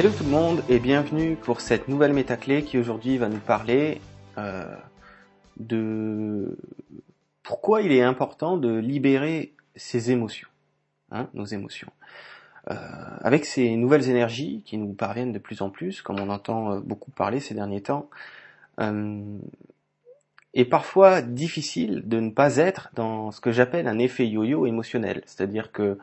Hello tout le monde et bienvenue pour cette nouvelle métaclé qui aujourd'hui va nous parler euh, de pourquoi il est important de libérer ses émotions, hein, nos émotions. Euh, avec ces nouvelles énergies qui nous parviennent de plus en plus, comme on entend euh, beaucoup parler ces derniers temps, euh, est parfois difficile de ne pas être dans ce que j'appelle un effet yo-yo émotionnel, c'est-à-dire que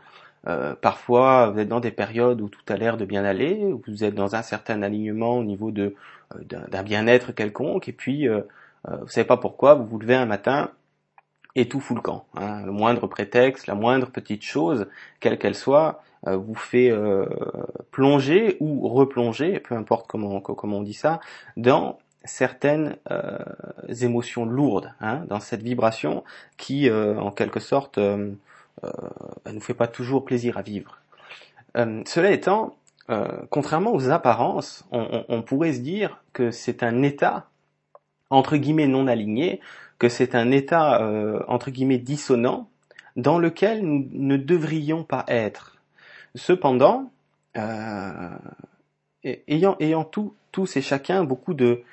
euh, parfois, vous êtes dans des périodes où tout a l'air de bien aller, où vous êtes dans un certain alignement au niveau de euh, d'un bien-être quelconque, et puis euh, euh, vous savez pas pourquoi, vous vous levez un matin et tout fout le camp. Hein. Le moindre prétexte, la moindre petite chose, quelle qu'elle soit, vous fait plonger ou replonger, peu importe comment comment on dit ça, dans certaines émotions lourdes, hein, dans cette vibration qui, en quelque sorte, euh, elle nous fait pas toujours plaisir à vivre. Euh, cela étant, euh, contrairement aux apparences, on, pourrait se dire que c'est un état entre guillemets non aligné, que c'est un état euh, entre guillemets dissonant dans lequel nous ne devrions pas être. Cependant, euh, ayant, ayant tous et chacun beaucoup de,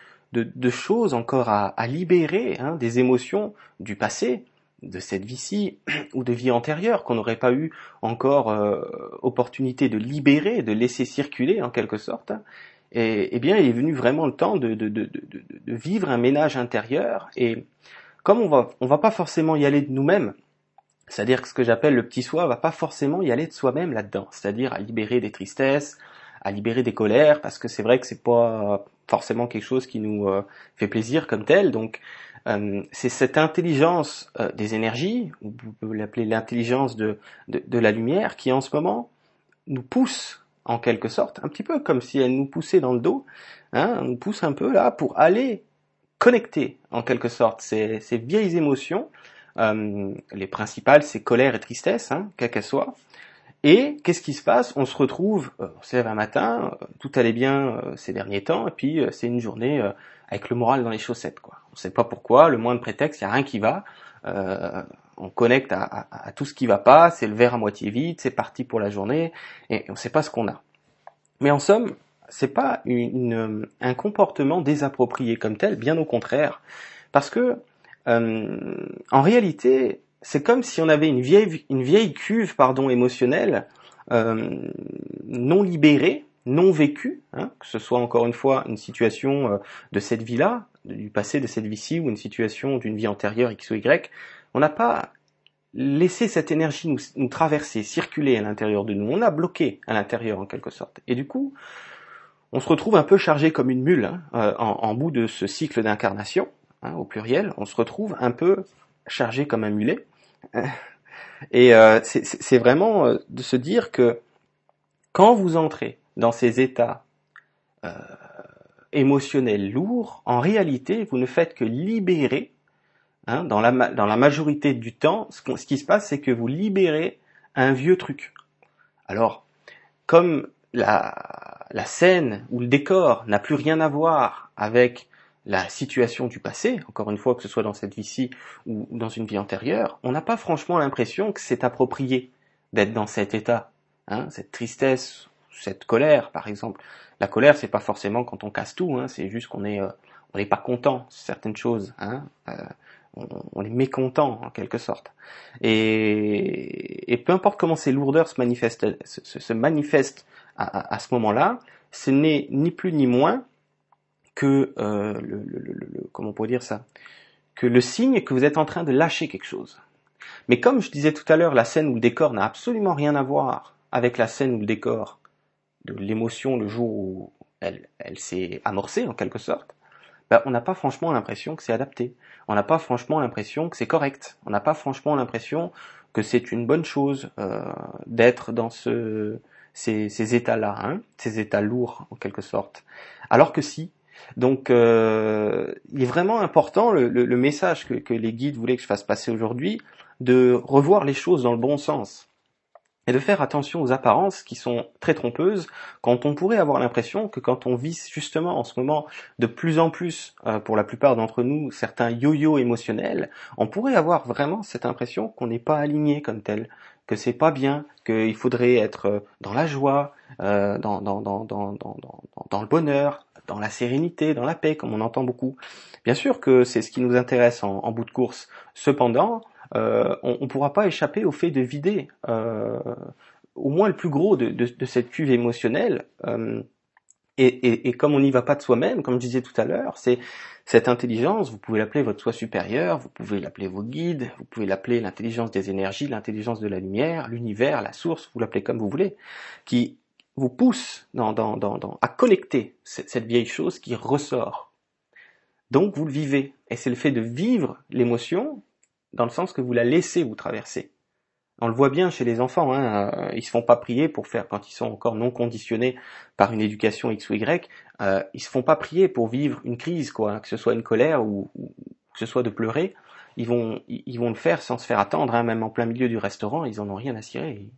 choses encore à, à libérer, hein, des émotions du passé, de cette vie-ci ou de vie antérieure qu'on n'aurait pas eu encore euh, opportunité de libérer, de laisser circuler en quelque sorte, et, eh bien il est venu vraiment le temps de, de, vivre un ménage intérieur. Et comme on va, on va pas forcément y aller de nous-mêmes, c'est-à-dire que ce que j'appelle le petit soi va pas forcément y aller de soi-même là-dedans, c'est-à-dire à libérer des tristesses, à libérer des colères, parce que c'est vrai que c'est pas forcément quelque chose qui nous euh, fait plaisir comme tel. Donc euh, c'est cette intelligence euh, des énergies, vous pouvez l'appeler l'intelligence de, de, la lumière, qui en ce moment nous pousse en quelque sorte, un petit peu comme si elle nous poussait dans le dos, hein, nous pousse un peu là pour aller connecter en quelque sorte ces, ces vieilles émotions, euh, les principales c'est colère et tristesse, hein, quelles qu'elles soient, et qu'est-ce qui se passe? On se retrouve, euh, on se lève un matin, euh, tout allait bien euh, ces derniers temps, et puis c'est une journée avec le moral dans les chaussettes. Quoi. On ne sait pas pourquoi, le moindre prétexte, il n'y a rien qui va. on connecte à, à, tout ce qui va pas, c'est le verre à moitié vide, c'est parti pour la journée, et on ne sait pas ce qu'on a. Mais en somme, c'est pas une, un comportement désapproprié comme tel, bien au contraire, parce que en réalité, c'est comme si on avait une vieille, une vieille cuve pardon, émotionnelle euh, non libérée, non vécue, hein, que ce soit encore une fois une situation euh, de cette vie-là, du passé de cette vie-ci, ou une situation d'une vie antérieure X ou Y, on n'a pas laissé cette énergie nous, traverser, circuler à l'intérieur de nous, on a bloqué à l'intérieur en quelque sorte. Et du coup, on se retrouve un peu chargé comme une mule hein, euh, en, en, bout de ce cycle d'incarnation, hein, au pluriel, on se retrouve un peu chargé comme un mulet, et euh, c'est vraiment euh, de se dire que quand vous entrez dans ces états euh, émotionnels lourds, en réalité, vous ne faites que libérer, hein, dans, la, majorité du temps, ce, qui se passe, c'est que vous libérez un vieux truc. Alors, comme la scène ou le décor n'a plus rien à voir avec la situation du passé, encore une fois que ce soit dans cette vie-ci ou dans une vie antérieure, on n'a pas franchement l'impression que c'est approprié d'être dans cet état, hein, cette tristesse, cette colère par exemple. La colère, c'est pas forcément quand on casse tout, hein, c'est juste qu'on est euh, on n'est pas content certaines choses, hein, euh, on, est mécontent en quelque sorte. Et, et peu importe comment ces lourdeurs se manifestent, se, manifestent à ce moment-là, ce n'est ni plus ni moins que euh, le, le, le, comment on pourrait dire ça? Que le signe que vous êtes en train de lâcher quelque chose. Mais comme je disais tout à l'heure, la scène où le décor n'a absolument rien à voir avec la scène où le décor de l'émotion le jour où elle, elle s'est amorcée en quelque sorte, ben, on n'a pas franchement l'impression que c'est adapté. On n'a pas franchement l'impression que c'est correct. On n'a pas franchement l'impression que c'est une bonne chose euh, d'être dans ce, ces, ces états-là, hein, ces états lourds en quelque sorte. Alors que si, donc, euh, il est vraiment important le, message que, les guides voulaient que je fasse passer aujourd'hui, de revoir les choses dans le bon sens. et de faire attention aux apparences qui sont très trompeuses quand on pourrait avoir l'impression que quand on vit justement en ce moment de plus en plus, euh, pour la plupart d'entre nous, certains yo-yo émotionnels, on pourrait avoir vraiment cette impression qu'on n'est pas aligné comme tel, que c'est pas bien, qu'il faudrait être dans la joie, euh, dans, dans, dans, dans, le bonheur, dans la sérénité, dans la paix, comme on entend beaucoup. Bien sûr que c'est ce qui nous intéresse en, bout de course. Cependant, euh, on ne pourra pas échapper au fait de vider euh, au moins le plus gros de, cette cuve émotionnelle. Euh, et, et, et, comme on n'y va pas de soi-même, comme je disais tout à l'heure, c'est cette intelligence, vous pouvez l'appeler votre soi supérieur, vous pouvez l'appeler vos guides, vous pouvez l'appeler l'intelligence des énergies, l'intelligence de la lumière, l'univers, la source, vous l'appelez comme vous voulez, qui vous pousse dans, dans, dans, à connecter cette, vieille chose qui ressort. Donc vous le vivez. Et c'est le fait de vivre l'émotion dans le sens que vous la laissez vous traverser. On le voit bien chez les enfants, hein, euh, ils se font pas prier pour faire, quand ils sont encore non conditionnés par une éducation X ou Y, euh, ils se font pas prier pour vivre une crise, quoi, hein, que ce soit une colère ou, que ce soit de pleurer. Ils vont, ils vont le faire sans se faire attendre, hein, même en plein milieu du restaurant, ils en ont rien à cirer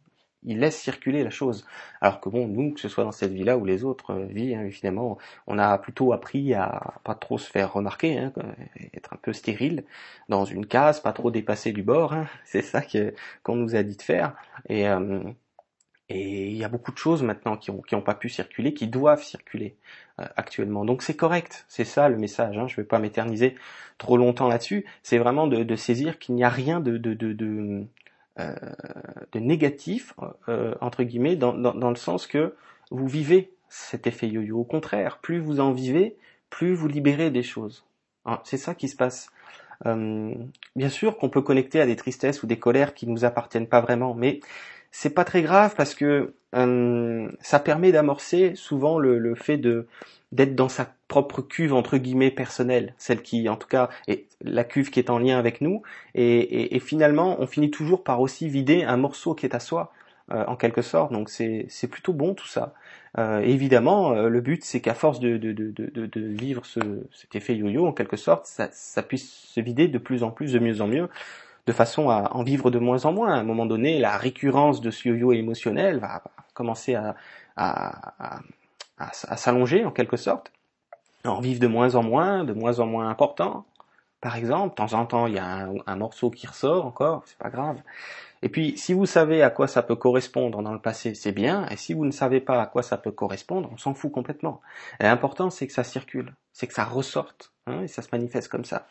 il laisse circuler la chose. Alors que bon, nous, que ce soit dans cette vie-là ou les autres euh, vies, hein, évidemment, on a plutôt appris à pas trop se faire remarquer, hein, être un peu stérile dans une case, pas trop dépasser du bord. Hein. c'est ça que qu'on nous a dit de faire. Et euh, et il y a beaucoup de choses maintenant qui ont qui ont pas pu circuler, qui doivent circuler euh, actuellement. Donc c'est correct, c'est ça le message. Hein. Je vais pas m'éterniser trop longtemps là-dessus. C'est vraiment de, de saisir qu'il n'y a rien de, de, de, de de négatif, euh, entre guillemets, dans, dans, le sens que vous vivez cet effet yo-yo. Au contraire, plus vous en vivez, plus vous libérez des choses. Hein, c'est ça qui se passe. Euh, bien sûr qu'on peut connecter à des tristesses ou des colères qui ne nous appartiennent pas vraiment, mais c'est pas très grave parce que euh, ça permet d'amorcer souvent le, fait de d'être dans sa propre cuve entre guillemets personnelle, celle qui en tout cas est la cuve qui est en lien avec nous, et, finalement on finit toujours par aussi vider un morceau qui est à soi, euh, en quelque sorte, donc c'est plutôt bon tout ça. Euh, évidemment, euh, le but c'est qu'à force de, de, de, vivre ce, cet effet yo-yo en quelque sorte, ça puisse se vider de plus en plus, de mieux en mieux, de façon à en vivre de moins en moins. À un moment donné, la récurrence de ce yo-yo émotionnel va commencer à, à, à, s'allonger en quelque sorte, en vivre de moins en moins, de moins en moins important. Par exemple, de temps en temps, il y a un, morceau qui ressort encore, c'est pas grave. Et puis, si vous savez à quoi ça peut correspondre dans le passé, c'est bien. Et si vous ne savez pas à quoi ça peut correspondre, on s'en fout complètement. L'important, c'est que ça circule, c'est que ça ressorte, hein, et ça se manifeste comme ça.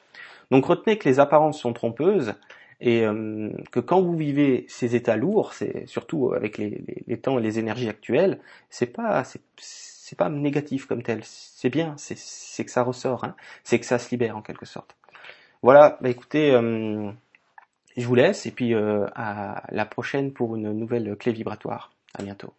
Donc, retenez que les apparences sont trompeuses et euh, que quand vous vivez ces états lourds, c'est surtout avec les, temps et les énergies actuelles, c'est pas c'est pas négatif comme tel, c'est bien, c'est que ça ressort, hein. c'est que ça se libère en quelque sorte. Voilà, bah écoutez, euh, je vous laisse et puis euh, à la prochaine pour une nouvelle clé vibratoire. À bientôt.